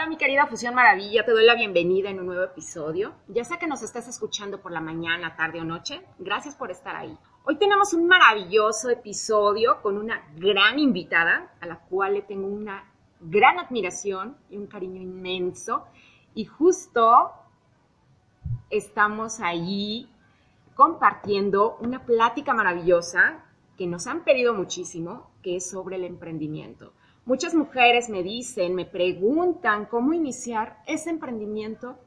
Hola mi querida Fusión Maravilla, te doy la bienvenida en un nuevo episodio. Ya sea que nos estés escuchando por la mañana, tarde o noche, gracias por estar ahí. Hoy tenemos un maravilloso episodio con una gran invitada a la cual le tengo una gran admiración y un cariño inmenso. Y justo estamos ahí compartiendo una plática maravillosa que nos han pedido muchísimo, que es sobre el emprendimiento. Muchas mujeres me dicen, me preguntan cómo iniciar ese emprendimiento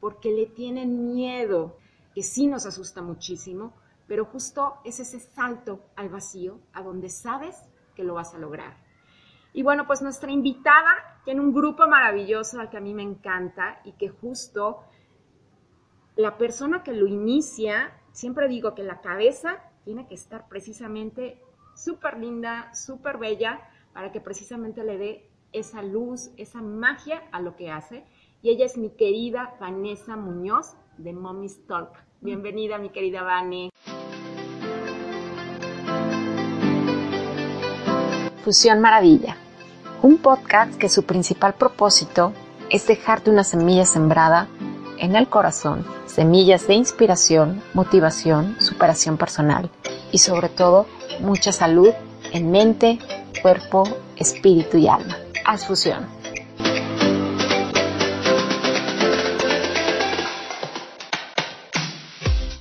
porque le tienen miedo, que sí nos asusta muchísimo, pero justo es ese salto al vacío, a donde sabes que lo vas a lograr. Y bueno, pues nuestra invitada tiene un grupo maravilloso al que a mí me encanta y que justo la persona que lo inicia, siempre digo que la cabeza tiene que estar precisamente súper linda, súper bella, para que precisamente le dé esa luz, esa magia a lo que hace. Y ella es mi querida Vanessa Muñoz de Mommy's Talk. Bienvenida, mi querida Vane. Fusión Maravilla, un podcast que su principal propósito es dejarte una semilla sembrada en el corazón, semillas de inspiración, motivación, superación personal y sobre todo mucha salud en mente, cuerpo, espíritu y alma. Haz fusión.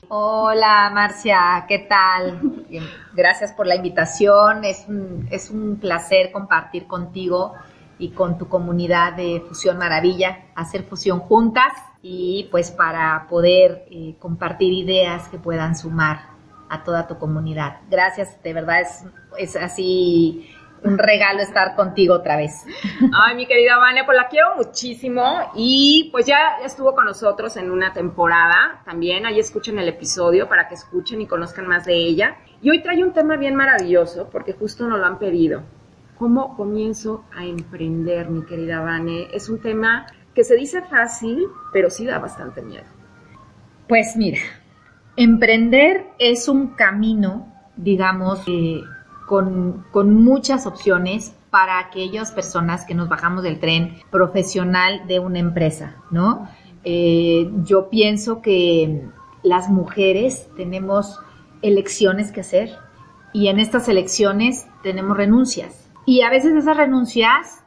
Hola Marcia, ¿qué tal? gracias por la invitación. Es un, es un placer compartir contigo y con tu comunidad de Fusión Maravilla, hacer fusión juntas y pues para poder eh, compartir ideas que puedan sumar a toda tu comunidad. Gracias, de verdad es, es así un regalo estar contigo otra vez. Ay, mi querida Vane, pues la quiero muchísimo y pues ya estuvo con nosotros en una temporada también, ahí escuchen el episodio para que escuchen y conozcan más de ella. Y hoy trae un tema bien maravilloso porque justo nos lo han pedido. ¿Cómo comienzo a emprender, mi querida Vane? Es un tema que se dice fácil, pero sí da bastante miedo. Pues mira, emprender es un camino, digamos, eh, con, muchas opciones para aquellas personas que nos bajamos del tren profesional de una empresa, ¿no? Eh, yo pienso que las mujeres tenemos elecciones que hacer y en estas elecciones tenemos renuncias. Y a veces esas renuncias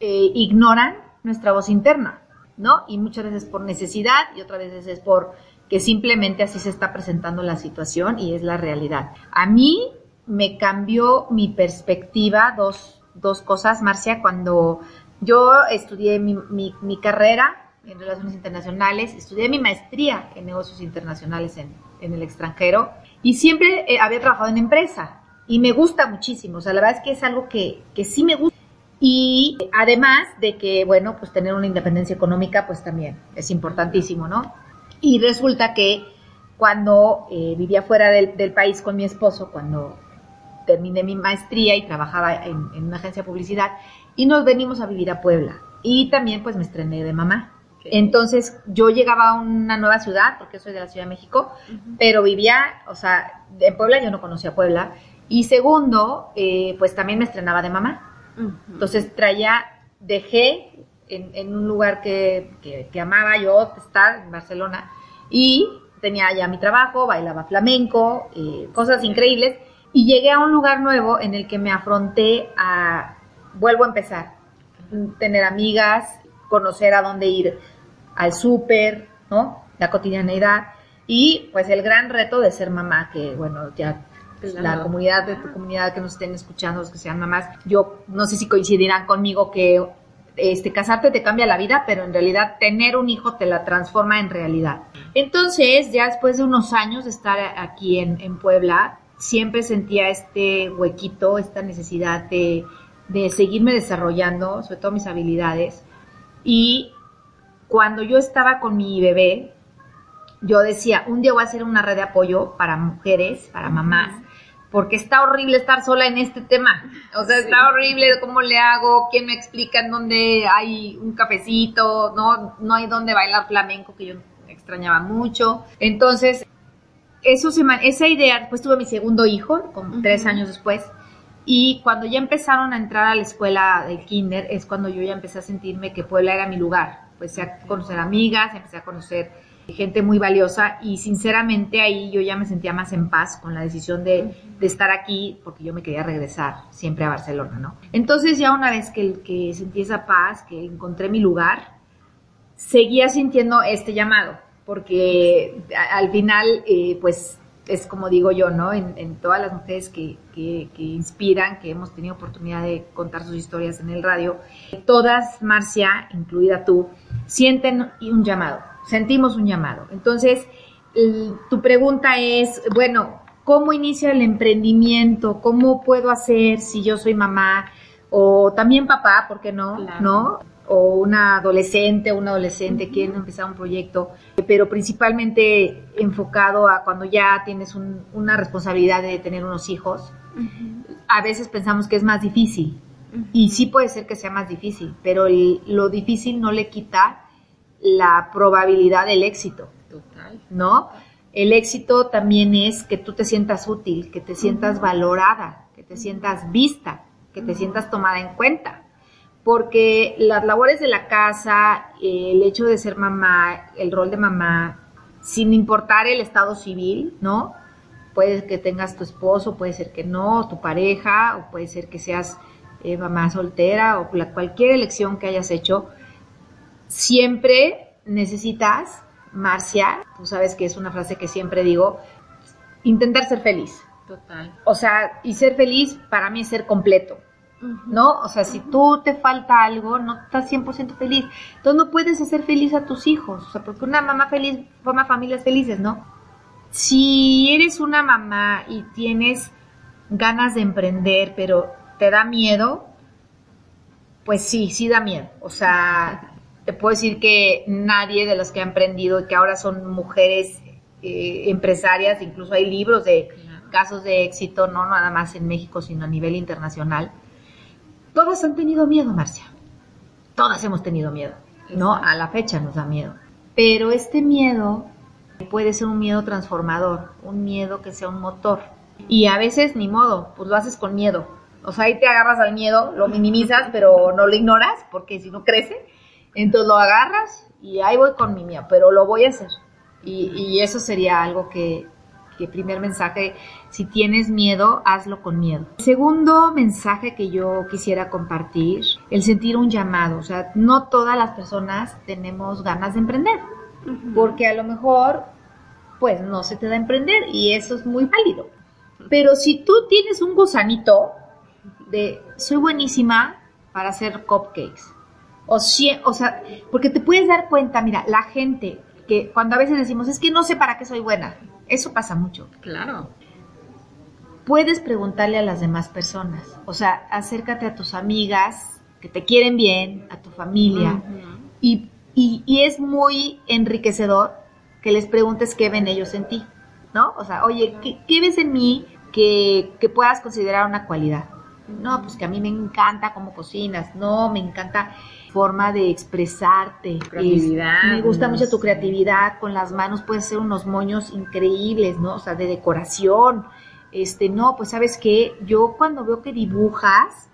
eh, ignoran nuestra voz interna, ¿no? Y muchas veces por necesidad y otras veces es por que simplemente así se está presentando la situación y es la realidad. A mí me cambió mi perspectiva, dos, dos cosas, Marcia, cuando yo estudié mi, mi, carrera en Relaciones Internacionales, estudié mi maestría en negocios internacionales en, en el extranjero y siempre eh, había trabajado en empresa y me gusta muchísimo, o sea, la verdad es que es algo que, que sí me gusta. Y además de que, bueno, pues tener una independencia económica, pues también es importantísimo, ¿no? Y resulta que cuando eh, vivía fuera del, del, país con mi esposo, cuando terminé mi maestría y trabajaba en, una agencia de publicidad y nos venimos a vivir a Puebla. Y también pues me estrené de mamá. Entonces yo llegaba a una nueva ciudad, porque soy de la Ciudad de México, pero vivía, o sea, en Puebla yo no conocía Puebla. Y segundo, eh, pues también me estrenaba de mamá. Entonces traía, dejé en, un lugar que, que, amaba yo estar, en Barcelona, y tenía ya mi trabajo, bailaba flamenco, eh, cosas increíbles y llegué a un lugar nuevo en el que me afronté a, vuelvo a empezar, tener amigas, conocer a dónde ir al súper, ¿no? La cotidianeidad y pues el gran reto de ser mamá, que bueno, ya la comunidad de tu comunidad que nos estén escuchando, los que sean mamás, yo no sé si coincidirán conmigo que este, casarte te cambia la vida, pero en realidad tener un hijo te la transforma en realidad. Entonces, ya después de unos años de estar aquí en, en Puebla, siempre sentía este huequito, esta necesidad de, seguirme desarrollando, sobre todo mis habilidades. Y cuando yo estaba con mi bebé, yo decía, un día voy a hacer una red de apoyo para mujeres, para mamás, porque está horrible estar sola en este tema. O sea, está horrible cómo le hago, quién me explica en dónde hay un cafecito, no, no hay dónde bailar flamenco, que yo extrañaba mucho. Entonces, eso se, esa idea, después tuve mi segundo hijo, como tres años después, Y cuando ya empezaron a entrar a la escuela del kinder, es cuando yo ya empecé a sentirme que Puebla era mi lugar. Empecé a conocer amigas, empecé a conocer gente muy valiosa y sinceramente ahí yo ya me sentía más en paz con la decisión de, de, estar aquí porque yo me quería regresar siempre a Barcelona, ¿no? Entonces ya una vez que, que sentí esa paz, que encontré mi lugar, seguía sintiendo este llamado porque al final eh, pues es como digo yo, ¿no? En, todas las mujeres que, que, que, inspiran, que hemos tenido oportunidad de contar sus historias en el radio, todas, Marcia, incluida tú, sienten un llamado sentimos un llamado. Entonces, tu pregunta es, bueno, ¿cómo inicia el emprendimiento? ¿Cómo puedo hacer si yo soy mamá o también papá, ¿por qué no? ¿No? O una adolescente, un adolescente quiere empezar un proyecto, pero principalmente enfocado a cuando ya tienes una responsabilidad de tener unos hijos. A veces pensamos que es más difícil, y sí puede ser que sea más difícil, pero lo difícil no le quita la probabilidad del éxito. Total. ¿No? El éxito también es que tú te sientas útil, que te sientas valorada, que te sientas vista, que te sientas tomada en cuenta. Porque las labores de la casa, el hecho de ser mamá, el rol de mamá, sin importar el estado civil, ¿no? Puede que tengas tu esposo, puede ser que no, tu pareja, o puede ser que seas eh, mamá soltera, o cualquier elección que hayas hecho, siempre necesitas, Marcia, tú sabes que es una frase que siempre digo, intentar ser feliz. Total. O sea, y ser feliz para mí es ser completo. ¿No? O sea, si tú te falta algo, no estás 100% feliz. Entonces no puedes hacer feliz a tus hijos. O sea, porque una mamá feliz forma familias felices, ¿no? Si eres una mamá y tienes ganas de emprender, pero te da miedo, pues sí, sí da miedo. O sea, te puedo decir que nadie de los que han emprendido y que ahora son mujeres eh, empresarias, incluso hay libros de casos de éxito, no nada más en México, sino a nivel internacional, todas han tenido miedo, Marcia. Todas hemos tenido miedo, ¿no? A la fecha nos da miedo. Pero este miedo puede ser un miedo transformador, un miedo que sea un motor. Y a veces ni modo, pues lo haces con miedo. O sea, ahí te agarras al miedo, lo minimizas, pero no lo ignoras, porque si no crece. Entonces lo agarras y ahí voy con mi mía, pero lo voy a hacer. Y, eso sería algo que, que, primer mensaje, si tienes miedo, hazlo con miedo. Segundo mensaje que yo quisiera compartir, el sentir un llamado. O sea, no todas las personas tenemos ganas de emprender, porque a lo mejor, pues no se te da emprender y eso es muy válido. Pero si tú tienes un gusanito de, soy buenísima para hacer cupcakes, o, o sea, porque te puedes dar cuenta, mira, la gente que cuando a veces decimos, es que no sé para qué soy buena, eso pasa mucho. Claro. Puedes preguntarle a las demás personas, o sea, acércate a tus amigas que te quieren bien, a tu familia, y, y, es muy enriquecedor que les preguntes qué ven ellos en ti, ¿no? O sea, oye, ¿qué, qué ves en mí que, que puedas considerar una cualidad? No, pues que a mí me encanta cómo cocinas, no, me encanta forma de expresarte. Creatividad. me gusta mucho tu creatividad, con las manos puedes hacer unos moños increíbles, ¿no? O sea, de decoración. Este, no, pues sabes qué, yo cuando veo que dibujas,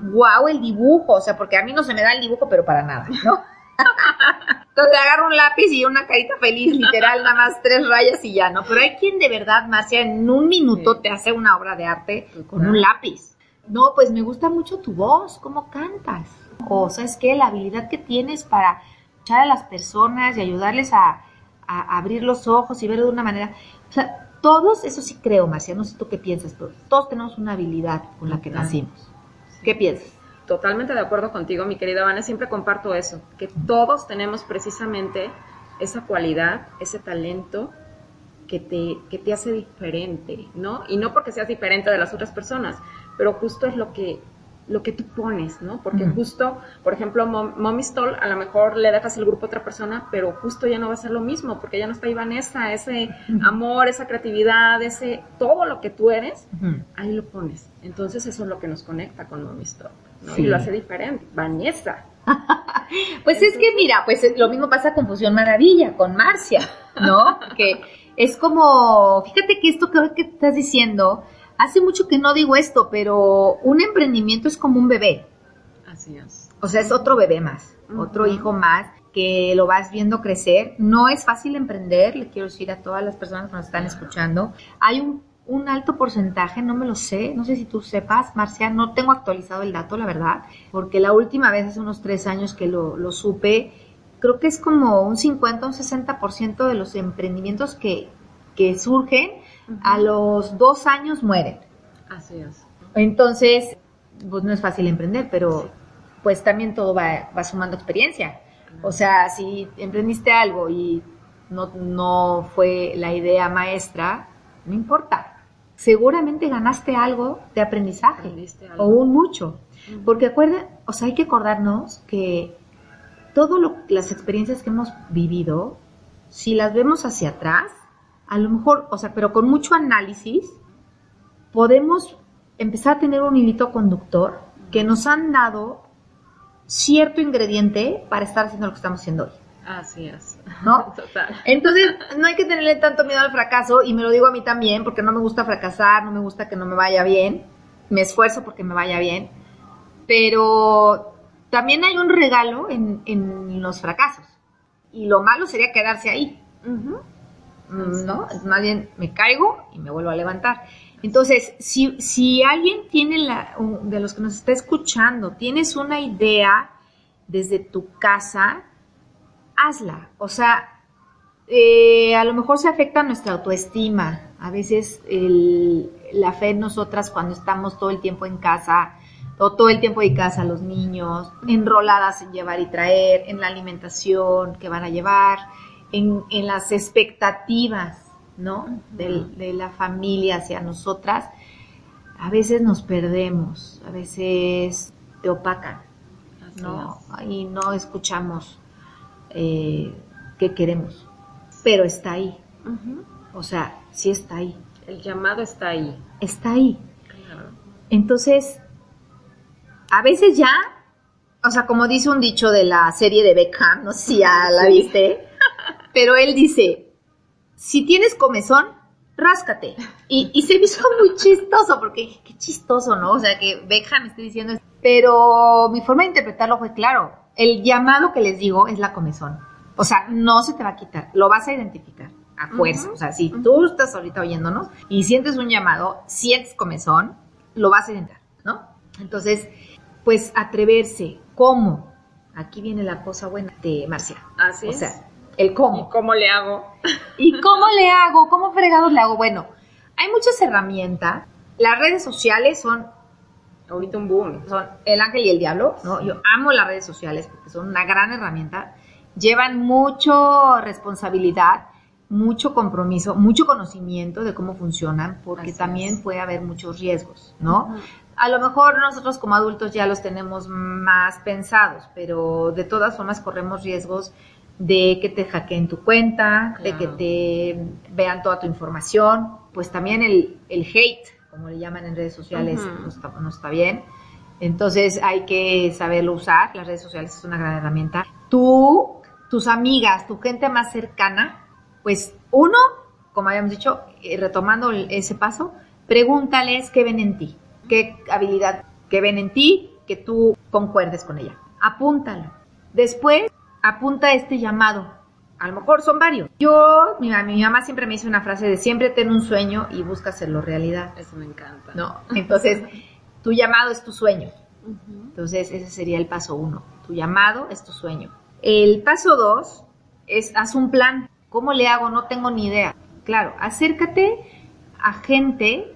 wow, el dibujo, o sea, porque a mí no se me da el dibujo, pero para nada, ¿no? Entonces agarro un lápiz y una carita feliz, literal, nada más tres rayas y ya, ¿no? Pero hay quien de verdad, Marcia, en un minuto te hace una obra de arte con un lápiz. No, pues me gusta mucho tu voz, cómo cantas o sabes qué, la habilidad que tienes para escuchar a las personas y ayudarles a, abrir los ojos y ver de una manera, o sea, todos, eso sí creo, Marcia, no sé tú qué piensas, pero todos tenemos una habilidad con la que nacimos. ¿Qué piensas? Totalmente de acuerdo contigo, mi querida Vane, siempre comparto eso, que todos tenemos precisamente esa cualidad, ese talento que te, que te hace diferente, ¿no? Y no porque seas diferente de las otras personas, pero justo es lo que lo que tú pones, ¿no? Porque justo, por ejemplo, Mommy Stall, a lo mejor le dejas el grupo a otra persona, pero justo ya no va a ser lo mismo, porque ya no está ahí Vanessa, ese amor, esa creatividad, ese, todo lo que tú eres, ahí lo pones. Entonces eso es lo que nos conecta con Mommy Stall, ¿no? Y lo hace diferente. Vanessa. pues es que mira, pues lo mismo pasa con Fusión Maravilla, con Marcia, ¿no? que es como, fíjate que esto que, que estás diciendo, hace mucho que no digo esto, pero un emprendimiento es como un bebé. Así es. O sea, es otro bebé más, otro hijo más que lo vas viendo crecer. No es fácil emprender, le quiero decir a todas las personas que nos están escuchando. Hay un, un alto porcentaje, no me lo sé, no sé si tú sepas, Marcia, no tengo actualizado el dato, la verdad, porque la última vez, hace unos tres años que lo, lo supe, creo que es como un 50, un 60% de los emprendimientos que, que surgen a los dos años mueren. Así es. Entonces, pues no es fácil emprender, pero pues también todo va, va sumando experiencia. O sea, si emprendiste algo y no, no fue la idea maestra, no importa. Seguramente ganaste algo de aprendizaje algo. o un mucho. Porque acuerda, o sea, hay que acordarnos que todas las experiencias que hemos vivido, si las vemos hacia atrás, a lo mejor, o sea, pero con mucho análisis, podemos empezar a tener un hilito conductor que nos han dado cierto ingrediente para estar haciendo lo que estamos haciendo hoy, Así es. ¿no? Total. Entonces, no hay que tenerle tanto miedo al fracaso, y me lo digo a mí también, porque no me gusta fracasar, no me gusta que no me vaya bien, me esfuerzo porque me vaya bien, pero también hay un regalo en, en los fracasos, y lo malo sería quedarse ahí, ¿no? Más bien me caigo y me vuelvo a levantar. Entonces, si, si alguien tiene la, de los que nos está escuchando, tienes una idea desde tu casa, hazla. O sea, eh, a lo mejor se afecta nuestra autoestima. A veces la fe en nosotras cuando estamos todo el tiempo en casa, o todo el tiempo de casa, los niños, enroladas en llevar y traer, en la alimentación que van a llevar, en, en las expectativas, ¿no? Del- de la familia hacia nosotras. A veces nos perdemos, a veces te opacan. ¿no? Y no escuchamos eh, qué queremos. Pero está ahí. O sea, sí está ahí. El llamado está ahí. Está ahí. Claro. Entonces, a veces ya, o sea, como dice un dicho de la serie de Beckham, no sé si ya la Sí. viste, pero él dice, si tienes comezón, ráscate. Y, y se me hizo muy chistoso, porque dije, qué chistoso, ¿no? O sea, que Beckham esté diciendo eso. Pero mi forma de interpretarlo fue claro. El llamado que les digo es la comezón. O sea, no se te va a quitar, lo vas a identificar a fuerza. O sea, si tú estás ahorita oyéndonos y sientes un llamado, sientes comezón, lo vas a identificar, ¿no? Entonces, pues atreverse. ¿Cómo? Aquí viene la cosa buena de Marcia. Así O es. El cómo. ¿Y cómo le hago? ¿Y cómo le hago? ¿Cómo fregados le hago? Bueno, hay muchas herramientas. Las redes sociales son, Ahorita un boom. son el ángel y el diablo, ¿no? Yo amo las redes sociales porque son una gran herramienta. Llevan mucho responsabilidad, mucho compromiso, mucho conocimiento de cómo funcionan, porque Así también es. puede haber muchos riesgos, ¿no? A lo mejor nosotros como adultos ya los tenemos más pensados, pero de todas formas corremos riesgos de que te hackeen tu cuenta, de que te vean toda tu información, pues también el, el hate, como le llaman en redes sociales, no, está, no está bien. Entonces hay que saberlo usar, las redes sociales es una gran herramienta. Tú, tus amigas, tu gente más cercana, pues uno, como habíamos dicho, eh, retomando ese paso, pregúntales qué ven en ti, qué habilidad que ven en ti, que tú concuerdes con ella. Apúntalo. Después, apunta este llamado. A lo mejor son varios. Yo, mi, ma- mi mamá siempre me dice una frase de siempre ten un sueño y busca hacerlo realidad. Eso me encanta. ¿No? Entonces, tu llamado es tu sueño. Entonces, ese sería el paso uno. Tu llamado es tu sueño. El paso dos es haz un plan. ¿Cómo le hago? No tengo ni idea. Claro, acércate a gente,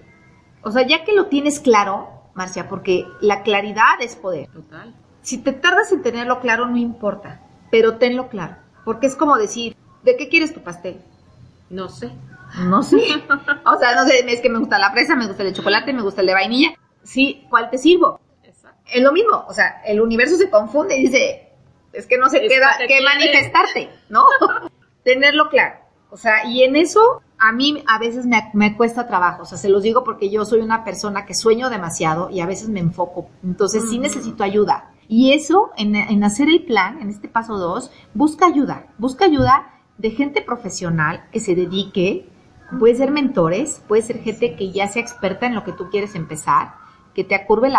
o sea, ya que lo tienes claro, Marcia, porque la claridad es poder. Total. Si te tardas en tenerlo claro, no importa, pero tenlo claro. Porque es como decir, ¿de qué quieres tu pastel? No sé. No sé. O sea, no sé, es que me gusta la fresa, me gusta el de chocolate, me gusta el de vainilla. Sí, ¿cuál te sirvo? Exacto. Es lo mismo, o sea, el universo se confunde y dice, es que no se Es queda que manifestarte, ¿no? Tenerlo claro. O sea, y en eso a mí a veces me, me cuesta trabajo, o sea, se los digo porque yo soy una persona que sueño demasiado y a veces me enfoco, entonces sí Ujú. necesito ayuda. Y eso, en, hacer el plan, en este paso 2, busca ayuda, busca ayuda de gente profesional que se dedique Puede ser mentores, puede ser gente que ya sea experta en lo que tú quieres empezar, que te acorte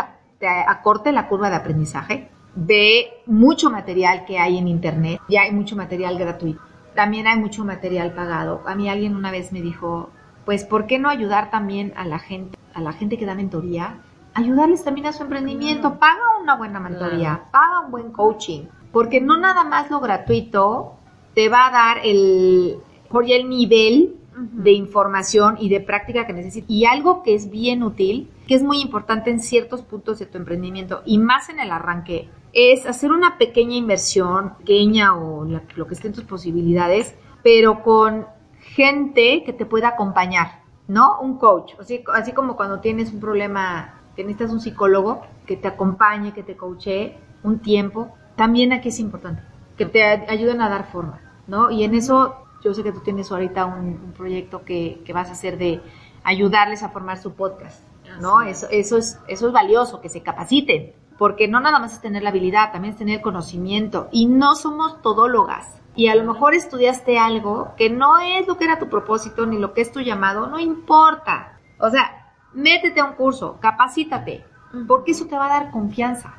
la curva de aprendizaje. Ve mucho material que hay en internet, ya hay mucho material gratuito. También hay mucho material pagado. A mí alguien una vez me dijo, pues, ¿por qué no ayudar también a la gente, a la gente que da mentoría? Ayudarles también a su emprendimiento. Paga una buena mentoría, paga un buen coaching, porque no nada más lo gratuito te va a dar el, por el nivel de información y de práctica que necesitas. Y algo que es bien útil, que es muy importante en ciertos puntos de tu emprendimiento y más en el arranque, es hacer una pequeña inversión, pequeña o lo que esté en tus posibilidades, pero con gente que te pueda acompañar, ¿no? Un coach, así, así como cuando tienes un problema, que necesitas un psicólogo que te acompañe, que te coache un tiempo, también aquí es importante, que te ayuden a dar forma, ¿no? Y en eso yo sé que tú tienes ahorita un, proyecto que, que, vas a hacer de ayudarles a formar su podcast, ¿no? Eso, eso, es, eso es valioso, que se capaciten, porque no nada más es tener la habilidad, también es tener conocimiento. Y no somos todólogas. Y a lo mejor estudiaste algo que no es lo que era tu propósito ni lo que es tu llamado, no importa. O sea, métete a un curso, capacítate, porque eso te va a dar confianza.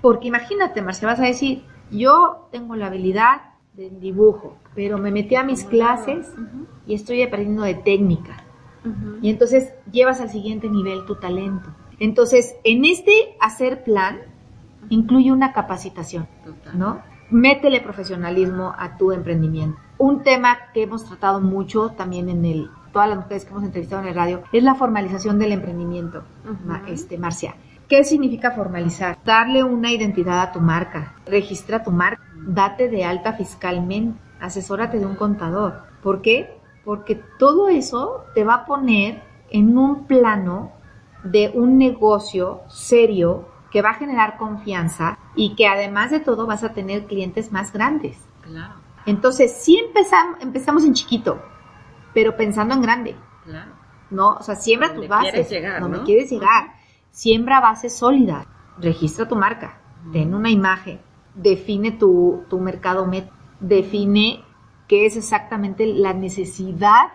Porque imagínate, Marcia, vas a decir, yo tengo la habilidad del dibujo, pero me metí a mis clases y estoy aprendiendo de técnica. Y entonces llevas al siguiente nivel tu talento. Entonces, en este hacer plan, incluye una capacitación, ¿no? Métele profesionalismo a tu emprendimiento. Un tema que hemos tratado mucho también en el, todas las mujeres que hemos entrevistado en el radio, es la formalización del emprendimiento, este, Marcia. ¿Qué significa formalizar? Darle una identidad a tu marca, registra tu marca, date de alta fiscalmente, asesórate de un contador. ¿Por qué? Porque todo eso te va a poner en un plano de un negocio serio que va a generar confianza y que además de todo vas a tener clientes más grandes. Claro. Entonces, sí empezamos, empezamos en chiquito, pero pensando en grande. Claro. ¿No? O sea, siembra tus bases. Quieres llegar, donde quieres llegar siembra bases sólidas, registra tu marca, ten una imagen, define tu, mercado, define qué es exactamente la necesidad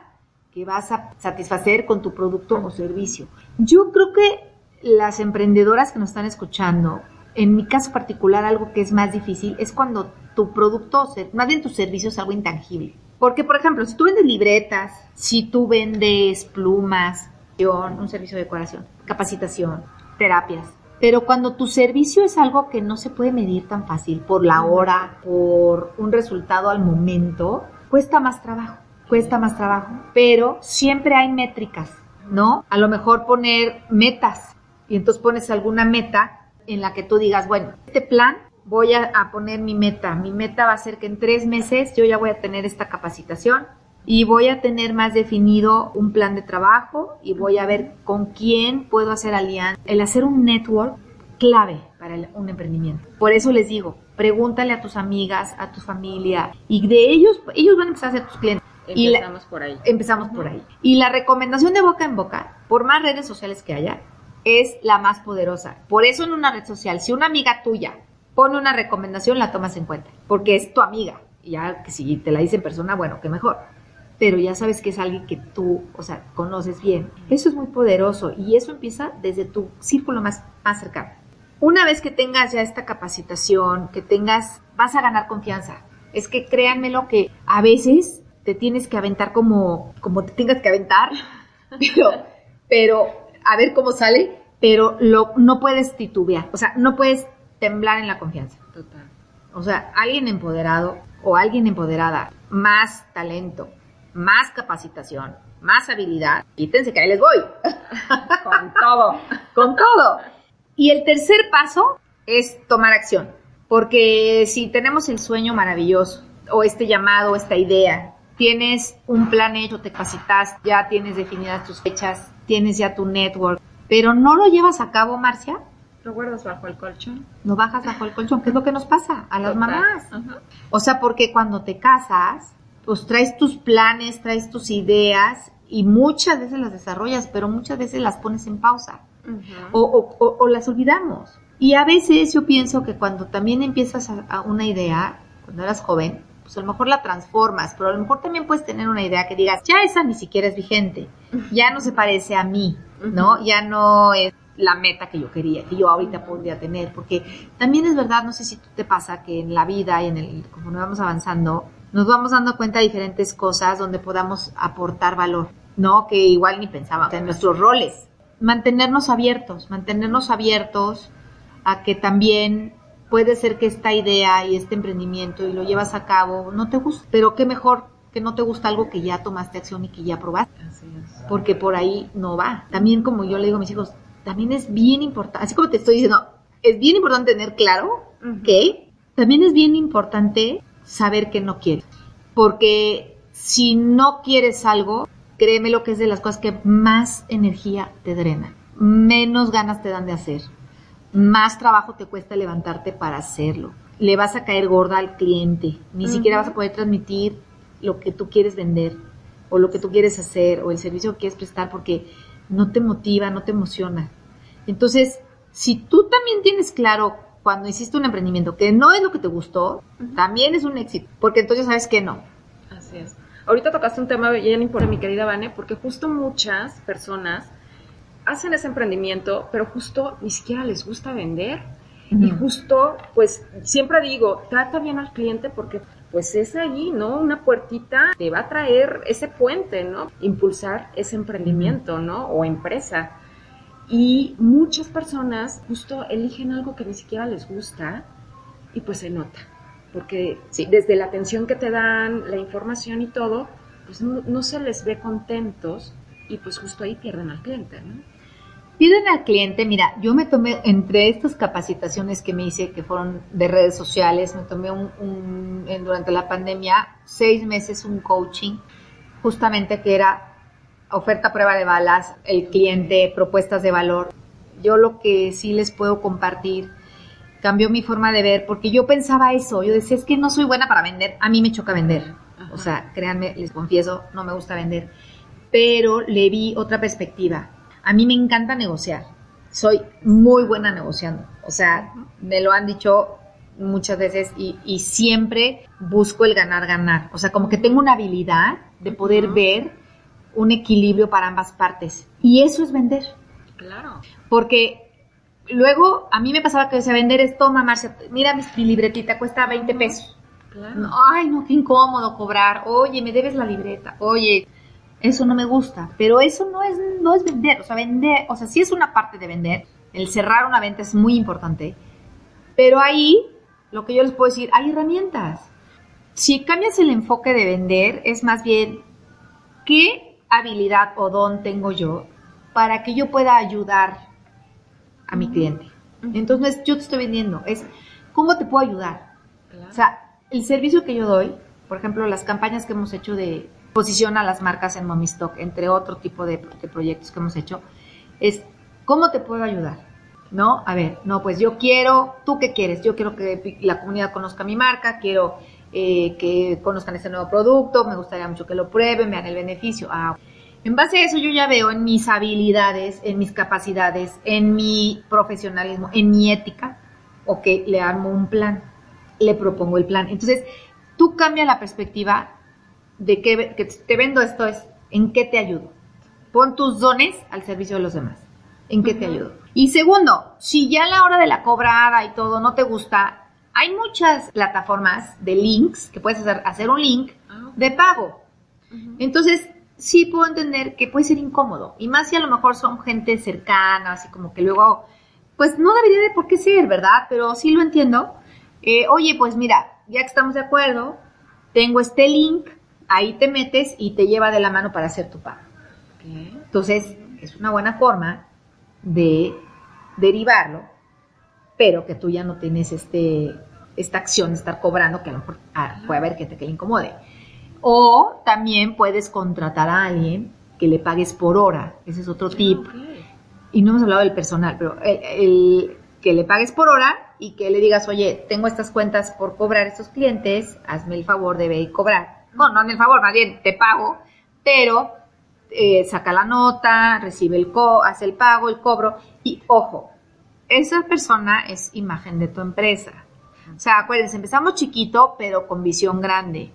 que vas a satisfacer con tu producto o servicio. Yo creo que las emprendedoras que nos están escuchando, en mi caso particular, algo que es más difícil es cuando tu producto, más bien tu servicio es algo intangible. Porque, por ejemplo, si tú vendes libretas, si tú vendes plumas, un servicio de decoración, capacitación, terapias. Pero cuando tu servicio es algo que no se puede medir tan fácil por la hora, por un resultado al momento, cuesta más trabajo, cuesta más trabajo. Pero siempre hay métricas, ¿no? A lo mejor poner metas y entonces pones alguna meta en la que tú digas, bueno, este plan voy a, a poner mi meta. Mi meta va a ser que en tres meses yo ya voy a tener esta capacitación y voy a tener más definido un plan de trabajo y voy a ver con quién puedo hacer alianza. El hacer un network clave para un emprendimiento. Por eso les digo, pregúntale a tus amigas, a tu familia y de ellos, ellos van a empezar a ser tus clientes. Empezamos por ahí. Empezamos por ahí. Y la recomendación de boca en boca, por más redes sociales que haya, es la más poderosa. Por eso en una red social, si una amiga tuya pone una recomendación, la tomas en cuenta, porque es tu amiga. Y ya que si te la dice en persona, bueno, qué mejor pero ya sabes que es alguien que tú, o sea, conoces bien. Eso es muy poderoso y eso empieza desde tu círculo más, más cercano. Una vez que tengas ya esta capacitación, que tengas, vas a ganar confianza. Es que créanmelo que a veces te tienes que aventar como, como te tengas que aventar, pero, pero a ver cómo sale, pero lo, no puedes titubear, o sea, no puedes temblar en la confianza. Total. O sea, alguien empoderado o alguien empoderada, más talento, más capacitación, más habilidad. Quítense que ahí les voy. Con todo. Con todo. Y el tercer paso es tomar acción. Porque si tenemos el sueño maravilloso, o este llamado, esta idea, tienes un plan hecho, te capacitas, ya tienes definidas tus fechas, tienes ya tu network, pero no lo llevas a cabo, Marcia. ¿Lo guardas bajo el colchón? No bajas bajo el colchón, ¿qué es lo que nos pasa a las mamás? O sea, porque cuando te casas, pues traes tus planes, traes tus ideas y muchas veces las desarrollas, pero muchas veces las pones en pausa o, las olvidamos. Y a veces yo pienso que cuando también empiezas a, una idea, cuando eras joven, pues a lo mejor la transformas, pero a lo mejor también puedes tener una idea que digas, ya esa ni siquiera es vigente, ya no se parece a mí, ¿no? Ya no es la meta que yo quería, que yo ahorita podría tener, porque también es verdad, no sé si te pasa que en la vida y en el, como nos vamos avanzando, nos vamos dando cuenta de diferentes cosas donde podamos aportar valor, ¿no? Que igual ni pensábamos en nuestros roles. Mantenernos abiertos, mantenernos abiertos a que también puede ser que esta idea y este emprendimiento y lo llevas a cabo no te gusta, pero qué mejor que no te gusta algo que ya tomaste acción y que ya probaste. Porque por ahí no va. También como yo le digo a mis hijos, también es bien importante, así como te estoy diciendo, es bien importante tener claro que también es bien importante saber que no quieres. Porque si no quieres algo, créeme lo que es de las cosas que más energía te drena, menos ganas te dan de hacer, más trabajo te cuesta levantarte para hacerlo. Le vas a caer gorda al cliente, ni siquiera vas a poder transmitir lo que tú quieres vender o lo que tú quieres hacer o el servicio que quieres prestar porque no te motiva, no te emociona. Entonces, si tú también tienes claro cuando hiciste un emprendimiento que no es lo que te gustó, también es un éxito, porque entonces sabes que no. Así es. Ahorita tocaste un tema bien importante, mi querida Vane, porque justo muchas personas hacen ese emprendimiento, pero justo ni siquiera les gusta vender. Y justo, pues siempre digo, trata bien al cliente porque pues es allí, ¿no? Una puertita te va a traer ese puente, ¿no? Impulsar ese emprendimiento, ¿no? O empresa. Y muchas personas justo eligen algo que ni siquiera les gusta y pues se nota. Porque desde la atención que te dan, la información y todo, pues no, no se les ve contentos y pues justo ahí pierden al cliente, ¿no? Piden al cliente, mira, yo me tomé entre estas capacitaciones que me hice, que fueron de redes sociales, me tomé un, durante la pandemia seis meses un coaching, justamente que era oferta prueba de balas, el cliente, propuestas de valor. Yo lo que sí les puedo compartir cambió mi forma de ver, porque yo pensaba eso, yo decía, es que no soy buena para vender, a mí me choca vender. O sea, créanme, les confieso, no me gusta vender. Pero le vi otra perspectiva a mí me encanta negociar. Soy muy buena negociando. O sea, me lo han dicho muchas veces y, siempre busco el ganar-ganar. O sea, como que tengo una habilidad de poder ver un equilibrio para ambas partes. Y eso es vender. Claro. Porque luego a mí me pasaba que decía, vender es, toma, Marcia, mira mi, libretita, cuesta 20 pesos. Claro. Ay, no, qué incómodo cobrar. Oye, me debes la libreta. Oye, eso no me gusta, pero eso no es, no es vender, o sea, vender, o sea, sí es una parte de vender, el cerrar una venta es muy importante, pero ahí lo que yo les puedo decir, hay herramientas. Si cambias el enfoque de vender, es más bien qué habilidad o don tengo yo para que yo pueda ayudar a mi cliente. Entonces, yo te estoy vendiendo, es cómo te puedo ayudar. O sea, el servicio que yo doy, por ejemplo, las campañas que hemos hecho de posiciona las marcas en Momistock, entre otro tipo de, proyectos que hemos hecho, es ¿cómo te puedo ayudar? ¿No? A ver, no, pues yo quiero, ¿tú qué quieres? Yo quiero que la comunidad conozca mi marca, quiero eh, que conozcan este nuevo producto, me gustaría mucho que lo prueben, vean el beneficio. Ah, en base a eso yo ya veo en mis habilidades, en mis capacidades, en mi profesionalismo, en mi ética, ok, le armo un plan, le propongo el plan. Entonces, tú cambia la perspectiva de que, te vendo esto es en qué te ayudo. Pon tus dones al servicio de los demás. ¿En qué te ayudo? Y segundo, si ya a la hora de la cobrada y todo no te gusta, hay muchas plataformas de links que puedes hacer, hacer un link ah, de pago. Entonces, sí puedo entender que puede ser incómodo. Y más si a lo mejor son gente cercana, así como que luego, pues no debería de por qué ser, ¿verdad? Pero sí lo entiendo. Eh, oye, pues mira, ya que estamos de acuerdo, tengo este link, ahí te metes y te lleva de la mano para hacer tu pago. Entonces, es una buena forma de derivarlo, pero que tú ya no tienes este, esta acción de estar cobrando, que a lo mejor ah, puede haber que te le incomode. O también puedes contratar a alguien que le pagues por hora. Ese es otro tip. Y no hemos hablado del personal, pero el, que le pagues por hora y que le digas, oye, tengo estas cuentas por cobrar estos clientes, hazme el favor de cobrar no, no en el favor, más bien te pago, pero eh, saca la nota, recibe el co, hace el pago, el cobro y ojo, esa persona es imagen de tu empresa. O sea, acuérdense, empezamos chiquito, pero con visión grande.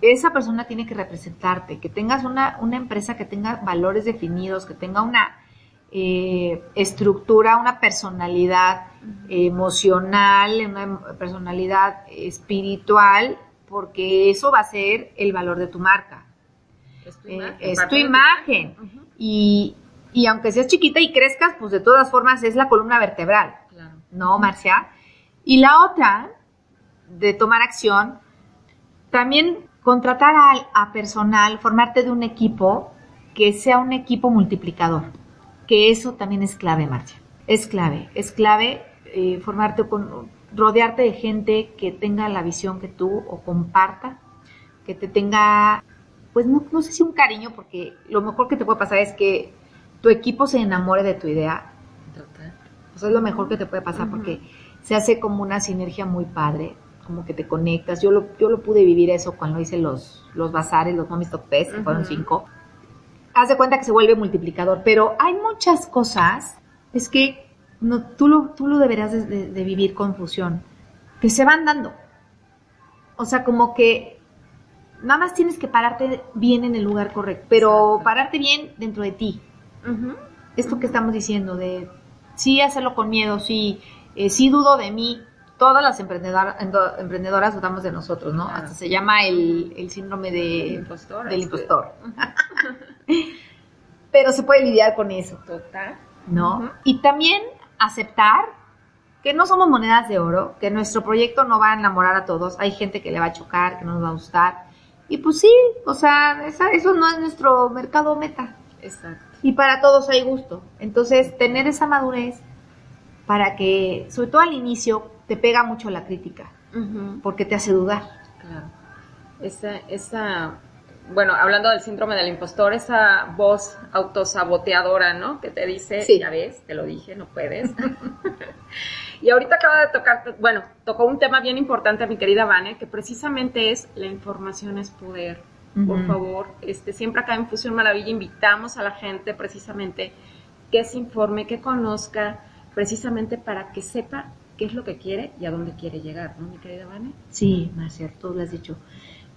Esa persona tiene que representarte, que tengas una, una empresa que tenga valores definidos, que tenga una eh, estructura, una personalidad emocional, una personalidad espiritual, porque eso va a ser el valor de tu marca. Es tu eh, imagen. y, y, aunque seas chiquita y crezcas, pues de todas formas es la columna vertebral. ¿No, Marcia? Y la otra, de tomar acción, también contratar a, a personal, formarte de un equipo que sea un equipo multiplicador que eso también es clave, Marcia. Es clave, es clave eh, formarte con, rodearte de gente que tenga la visión que tú o comparta, que te tenga, pues no, no sé si un cariño, porque lo mejor que te puede pasar es que tu equipo se enamore de tu idea. Eso es lo mejor que te puede pasar porque se hace como una sinergia muy padre, como que te conectas. Yo lo, yo lo pude vivir eso cuando hice los, los bazares, los Mommy Top Fest, fueron cinco haz de cuenta que se vuelve multiplicador. Pero hay muchas cosas, es que no, tú, lo, tú lo deberás de, vivir con fusión, que se van dando. O sea, como que nada más tienes que pararte bien en el lugar correcto, pero pararte bien dentro de ti. Esto que estamos diciendo, de sí hacerlo con miedo, sí, eh, sí dudo de mí. Todas las emprendedoras, emprendedoras dudamos de nosotros, ¿no? Hasta se llama el, síndrome de, del impostor. Pero se puede lidiar con eso. Total. ¿No? Y también aceptar que no somos monedas de oro, que nuestro proyecto no va a enamorar a todos. Hay gente que le va a chocar, que no nos va a gustar. Y pues sí, o sea, eso no es nuestro mercado meta. Exacto. Y para todos hay gusto. Entonces, tener esa madurez para que, sobre todo al inicio, te pega mucho la crítica, porque te hace dudar. Claro. Esa, esa bueno, hablando del síndrome del impostor, esa voz autosaboteadora, ¿no? Que te dice, ya ves, te lo dije, no puedes. y ahorita acaba de tocar, bueno, tocó un tema bien importante a mi querida Vane, que precisamente es la información es poder. Por favor, este, siempre acá en Fusión Maravilla invitamos a la gente precisamente que se informe, que conozca, precisamente para que sepa qué es lo que quiere y a dónde quiere llegar, ¿no, mi querida Vane? Sí, Marcia, tú lo has dicho.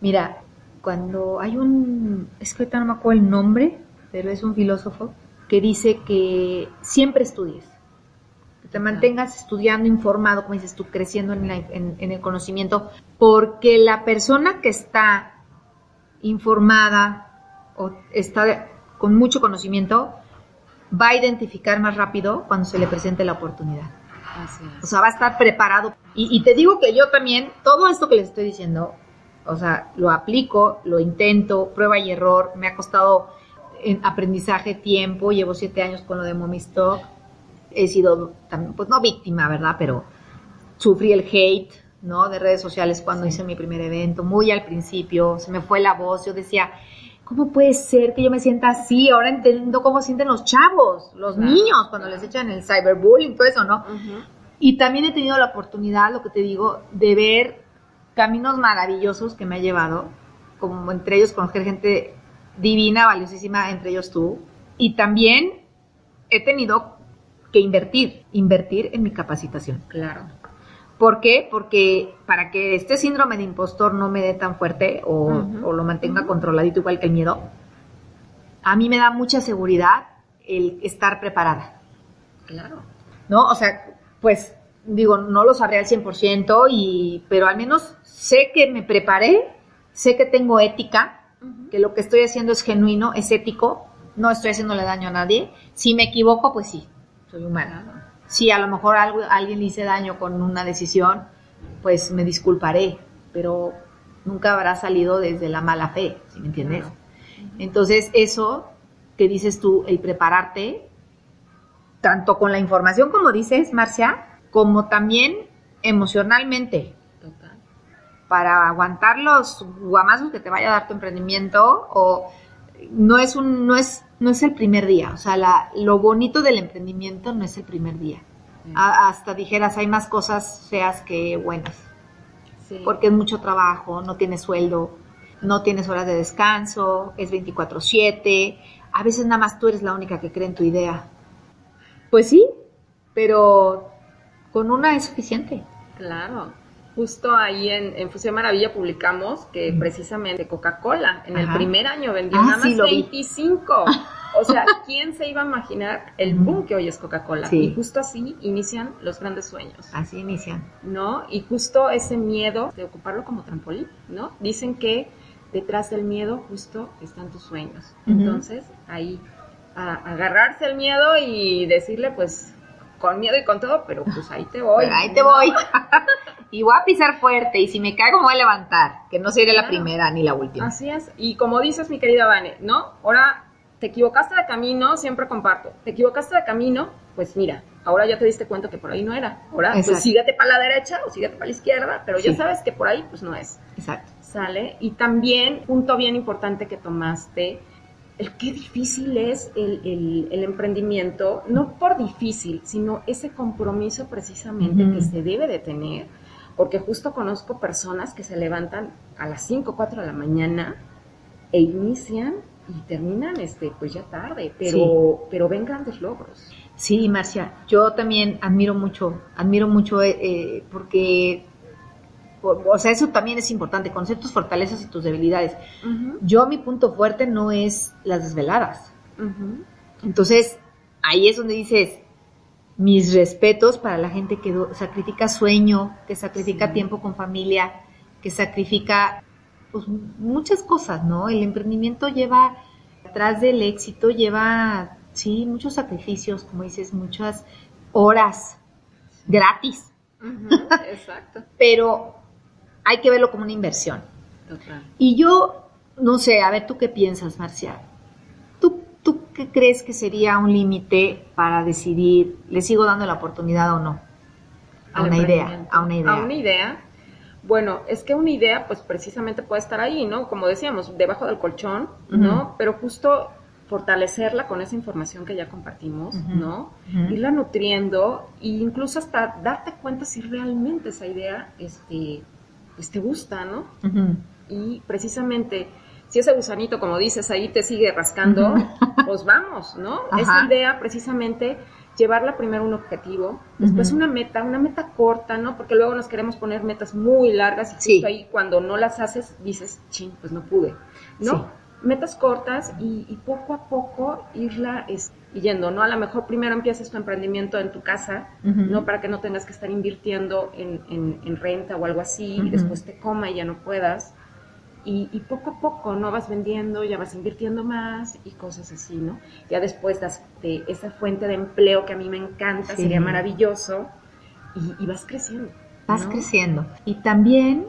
Mira, cuando hay un, es que ahorita no me acuerdo el nombre, pero es un filósofo que dice que siempre estudies, que te mantengas estudiando, informado, como dices tú, creciendo en, en el conocimiento, porque la persona que está informada o está con mucho conocimiento va a identificar más rápido cuando se le presente la oportunidad. O sea, va a estar preparado. Y, y, te digo que yo también, todo esto que les estoy diciendo, o sea, lo aplico, lo intento, prueba y error. Me ha costado en aprendizaje tiempo. Llevo siete años con lo de Mommy Stock. He sido también, pues no víctima, ¿verdad? Pero sufrí el hate, ¿no? De redes sociales cuando hice mi primer evento. Muy al principio, se me fue la voz. Yo decía, ¿cómo puede ser que yo me sienta así? Ahora entiendo cómo sienten los chavos, los niños, cuando les echan el cyberbullying, todo eso, ¿no? Y también he tenido la oportunidad, lo que te digo, de ver caminos maravillosos que me ha llevado, como entre ellos conocer gente divina, valiosísima, entre ellos tú. Y también he tenido que invertir, invertir en mi capacitación. Claro. ¿Por qué? Porque para que este síndrome de impostor no me dé tan fuerte o, lo mantenga controladito igual que el miedo, a mí me da mucha seguridad el estar preparada. Claro. ¿No? O sea, pues digo, no lo sabré al 100%, y, pero al menos sé que me preparé, sé que tengo ética, que lo que estoy haciendo es genuino, es ético, no estoy haciéndole daño a nadie. Si me equivoco, pues sí, soy humana. Si a lo mejor algo, alguien le hice daño con una decisión, pues me disculparé, pero nunca habrá salido desde la mala fe, ¿sí me entiendes? Entonces, eso que dices tú, el prepararte, tanto con la información como dices, Marcia, como también emocionalmente. Para aguantar los guamazos que te vaya a dar tu emprendimiento o no es un no es no es el primer día, o sea, la, lo bonito del emprendimiento no es el primer día. hasta dijeras, hay más cosas feas que buenas. Porque es mucho trabajo, no tienes sueldo, no tienes horas de descanso, es 24/7, a veces nada más tú eres la única que cree en tu idea. Pues sí, pero con una es suficiente. Claro. Justo ahí en, en Fusión Maravilla publicamos que precisamente Coca-Cola en el primer año vendió Ah, nada más sí, lo vi. 25. O sea, ¿quién se iba a imaginar el boom que hoy es Coca-Cola? Sí. Y justo así inician los grandes sueños. Así inician. ¿no? Y justo ese miedo de ocuparlo como trampolín, ¿no? Dicen que detrás del miedo justo están tus sueños. Entonces, ahí, a- agarrarse el miedo y decirle, pues, con miedo y con todo, pero pues ahí te voy. Pero ahí te voy. y voy a pisar fuerte y si me caigo me voy a levantar, que no seré la primera ni la última. Así es. Y como dices, mi querida Vane, ¿no? Ahora, te equivocaste de camino, siempre comparto. Te equivocaste de camino, pues mira, ahora ya te diste cuenta que por ahí no era. Ahora, Exacto. pues síguete para la derecha o síguete para la izquierda, pero ya sabes que por ahí, pues no es. Exacto. ¿Sale? Y también, punto bien importante que tomaste, el qué difícil es el, el- el emprendimiento, no por difícil, sino ese compromiso precisamente que se debe de tener, porque justo conozco personas que se levantan a las 5 o 4 de la mañana e inician y terminan este pues ya tarde, pero, pero ven grandes logros. Sí, Marcia, yo también admiro mucho, admiro mucho eh, eh, porque, o, sea, eso también es importante, conocer tus fortalezas y tus debilidades. Yo mi punto fuerte no es las desveladas. Entonces, ahí es donde dices, mis respetos para la gente que sacrifica sueño, que sacrifica Sí. tiempo con familia, que sacrifica pues, muchas cosas, ¿no? El emprendimiento lleva, atrás del éxito, lleva, sí, muchos sacrificios, como dices, muchas horas gratis, Exacto. pero hay que verlo como una inversión. Total. Y yo, no sé, a ver, ¿tú qué piensas, Marcia? ¿Tú, tú qué crees que sería un límite para decidir, le sigo dando la oportunidad o no? A una idea, a una idea. A una idea. Bueno, es que una idea, pues precisamente puede estar ahí, ¿no? Como decíamos, debajo del colchón, ¿no? Pero justo fortalecerla con esa información que ya compartimos. ¿no? Irla nutriendo e incluso hasta darte cuenta si realmente esa idea, este, pues te gusta, ¿no? Y precisamente, si ese gusanito, como dices, ahí te sigue rascando, pues vamos, ¿no? Ajá. Esa idea, precisamente, llevarla primero un objetivo, después una meta, una meta corta, ¿no? Porque luego nos queremos poner metas muy largas y Sí. justo ahí cuando no las haces dices, chin, pues no pude, ¿no? Sí. Metas cortas y, y poco a poco irla es, yendo, ¿no? A lo mejor primero empiezas tu emprendimiento en tu casa, Ujú. ¿no? Para que no tengas que estar invirtiendo en, en- en renta o algo así, Ujú. y después te coma y ya no puedas. Y, y poco a poco, ¿no? Vas vendiendo, ya vas invirtiendo más y cosas así, ¿no? Ya después das de esa fuente de empleo que a mí me encanta, Sí. sería maravilloso, y, y vas creciendo. Vas ¿no? creciendo. Y también,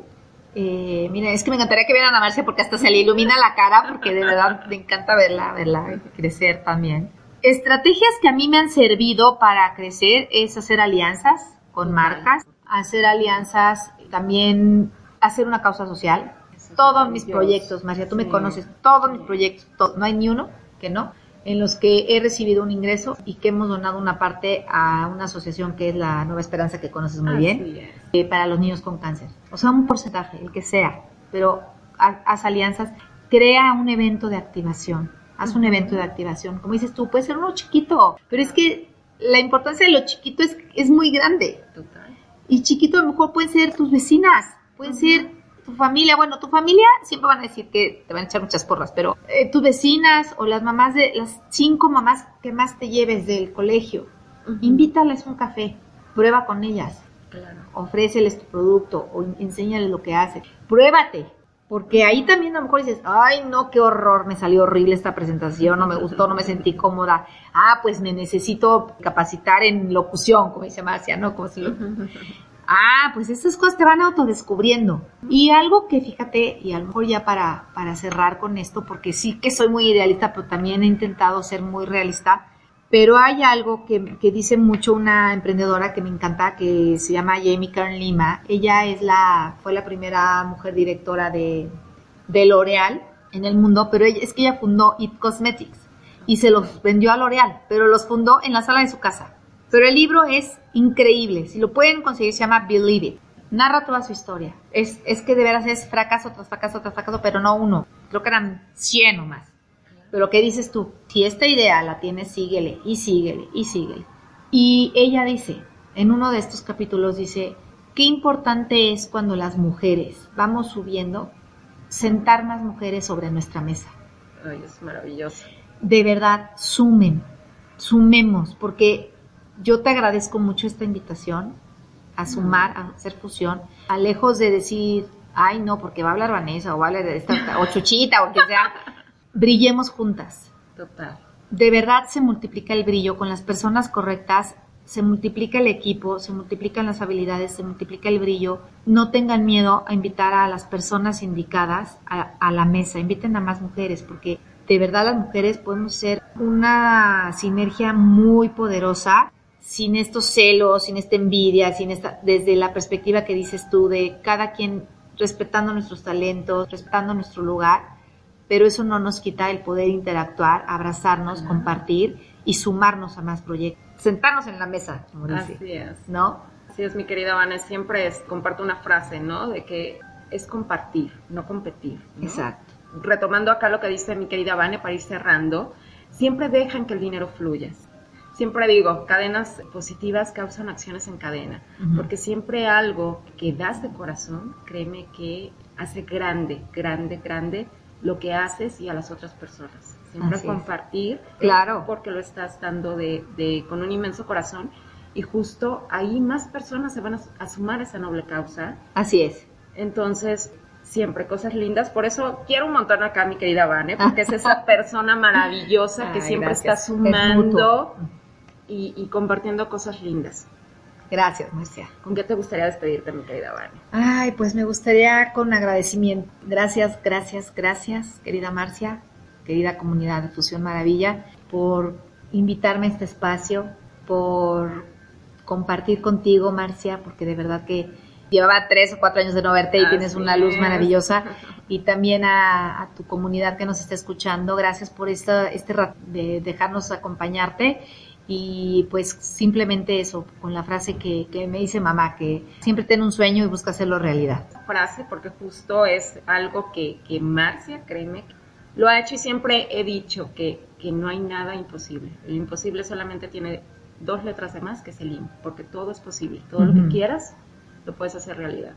eh, mira, es que me encantaría que vieran a Marcia porque hasta se le ilumina la cara porque de verdad me encanta verla, verla crecer también. Estrategias que a mí me han servido para crecer es hacer alianzas con marcas, hacer alianzas, también hacer una causa social. Todos mis proyectos, Marcia, tú me conoces, todos mis proyectos, to- no hay ni uno que no, en los que he recibido un ingreso y que hemos donado una parte a una asociación que es la Nueva Esperanza que conoces muy bien Así es. eh, para los niños con cáncer. O sea, un porcentaje, el que sea, pero ha- haz alianzas, crea un evento de activación, haz un evento de activación. Como dices tú, puede ser uno chiquito, pero es que la importancia de lo chiquito es, es muy grande. Total. Y chiquito a lo mejor pueden ser tus vecinas, pueden ser tu familia. Bueno, tu familia siempre van a decir que te van a echar muchas porras, pero eh, tus vecinas o las mamás de las cinco mamás que más te lleves del colegio, Ujú. invítalas un café, prueba con ellas Claro. ofréceles tu producto o enséñales lo que hace. Pruébate, porque ahí también a lo mejor dices, ay no, qué horror, me salió horrible esta presentación, no me gustó, no me sentí cómoda. Ah, pues me necesito capacitar en locución, como dice Marcia, ¿no? Como si lo- Ah, pues estas cosas te van autodescubriendo. Y algo que fíjate, y a lo mejor ya para, para cerrar con esto, porque sí que soy muy idealista, pero también he intentado ser muy realista, pero hay algo que, que dice mucho una emprendedora que me encanta, que se llama Jamie Kern Lima. Ella es la, fue la primera mujer directora de, de L'Oreal en el mundo, pero ella- es que ella fundó It Cosmetics y se los vendió a L'Oreal, pero los fundó en la sala de su casa. Pero el libro es increíble. Si lo pueden conseguir, se llama Believe It. Narra toda su historia. Es, es que de veras es fracaso tras fracaso tras fracaso, pero no uno. Creo que eran 100 o más. Pero ¿qué dices tú? Si esta idea la tienes, síguele y síguele y síguele. Y ella dice, en uno de estos capítulos dice, qué importante es cuando las mujeres vamos subiendo, sentar más mujeres sobre nuestra mesa. Ay, es maravilloso. De verdad, sumen, sumemos, porque yo te agradezco mucho esta invitación a sumar, a hacer fusión, a lejos de decir, ay no, porque va a hablar Vanessa o va a hablar de esta, o Chuchita o que sea, brillemos juntas. Total. De verdad se multiplica el brillo con las personas correctas, se multiplica el equipo, se multiplican las habilidades, se multiplica el brillo. No tengan miedo a invitar a las personas indicadas a, a la mesa, inviten a más mujeres, porque de verdad las mujeres podemos ser una sinergia muy poderosa sin estos celos, sin esta envidia, sin esta, desde la perspectiva que dices tú de cada quien respetando nuestros talentos, respetando nuestro lugar, pero eso no nos quita el poder interactuar, abrazarnos, compartir y sumarnos a más proyectos, sentarnos en la mesa, como dice, Así es. ¿no? Así es, mi querida Vanessa, siempre es, comparto una frase, ¿no? De que es compartir, no competir. ¿no? Exacto. Retomando acá lo que dice mi querida Vane para ir cerrando, siempre dejan que el dinero fluya. Siempre digo, cadenas positivas causan acciones en cadena, porque siempre algo que das de corazón, créeme que hace grande, grande, grande lo que haces y a las otras personas. Siempre Así compartir, Claro. porque lo estás dando de, de- con un inmenso corazón y justo ahí más personas se van a, a sumar a esa noble causa. Así es. Entonces, siempre cosas lindas. Por eso quiero un montón acá mi querida Vane, porque es esa persona maravillosa que Ay, siempre gracias. está Es sumando. Y, y compartiendo cosas lindas. Gracias, Marcia. ¿Con qué te gustaría despedirte, mi querida Vane? Ay, pues me gustaría con agradecimiento. Gracias, gracias, gracias, querida Marcia, querida comunidad de Fusión Maravilla, por invitarme a este espacio, por compartir contigo, Marcia, porque de verdad que llevaba tres o cuatro años de no verte y Así tienes una luz maravillosa. Y también a, a tu comunidad que nos está escuchando, gracias por esta, este rato de dejarnos acompañarte. Y pues simplemente eso, con la frase que, que me dice mamá, que siempre ten un sueño y busca hacerlo realidad. Frase, porque justo es algo que, que Marcia, créeme, lo ha hecho y siempre he dicho que, que no hay nada imposible. El imposible solamente tiene dos letras de más, que es el IM, porque todo es posible. Todo lo que quieras, lo puedes hacer realidad.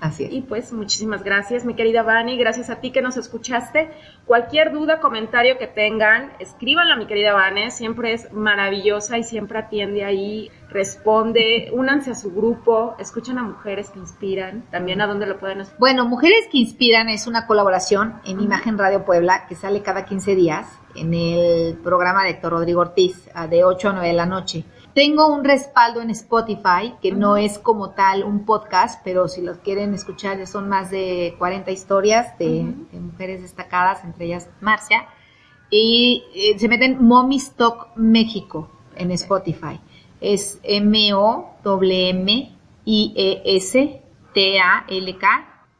Así es. Y pues muchísimas gracias, mi querida Vani, gracias a ti que nos escuchaste. Cualquier duda, comentario que tengan, escríbanla a mi querida Vane, siempre es maravillosa y siempre atiende ahí, responde, únanse a su grupo, escuchen a mujeres que inspiran, también a dónde lo pueden escuchar. Bueno, Mujeres que Inspiran es una colaboración en Imagen Radio Puebla que sale cada 15 días en el programa de Héctor Rodrigo Ortiz a de 8 a 9 de la noche. Tengo un respaldo en Spotify que no es como tal un podcast, pero si los quieren escuchar ya son más de 40 historias de, mujeres destacadas, entre ellas Marcia. Y eh, se meten Mommy's Talk México en Spotify. Es M-O-M-I-E-S-T-A-L-K,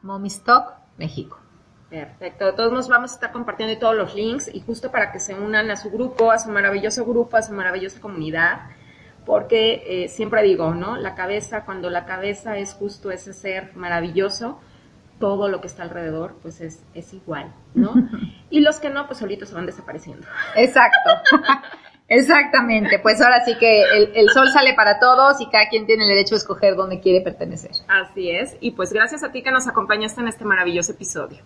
Mommy's Talk México. Perfecto, de todos nos vamos a estar compartiendo todos los links y justo para que se unan a su grupo, a su maravilloso grupo, a su maravillosa comunidad, porque eh, siempre digo, ¿no? La cabeza, cuando la cabeza es justo ese ser maravilloso, todo lo que está alrededor, pues es, es igual, ¿no? Y los que no, pues solitos se van desapareciendo. Exacto. Exactamente, pues ahora sí que el, el sol sale para todos y cada quien tiene el derecho a escoger dónde quiere pertenecer. Así es, y pues gracias a ti que nos acompañaste en este maravilloso episodio.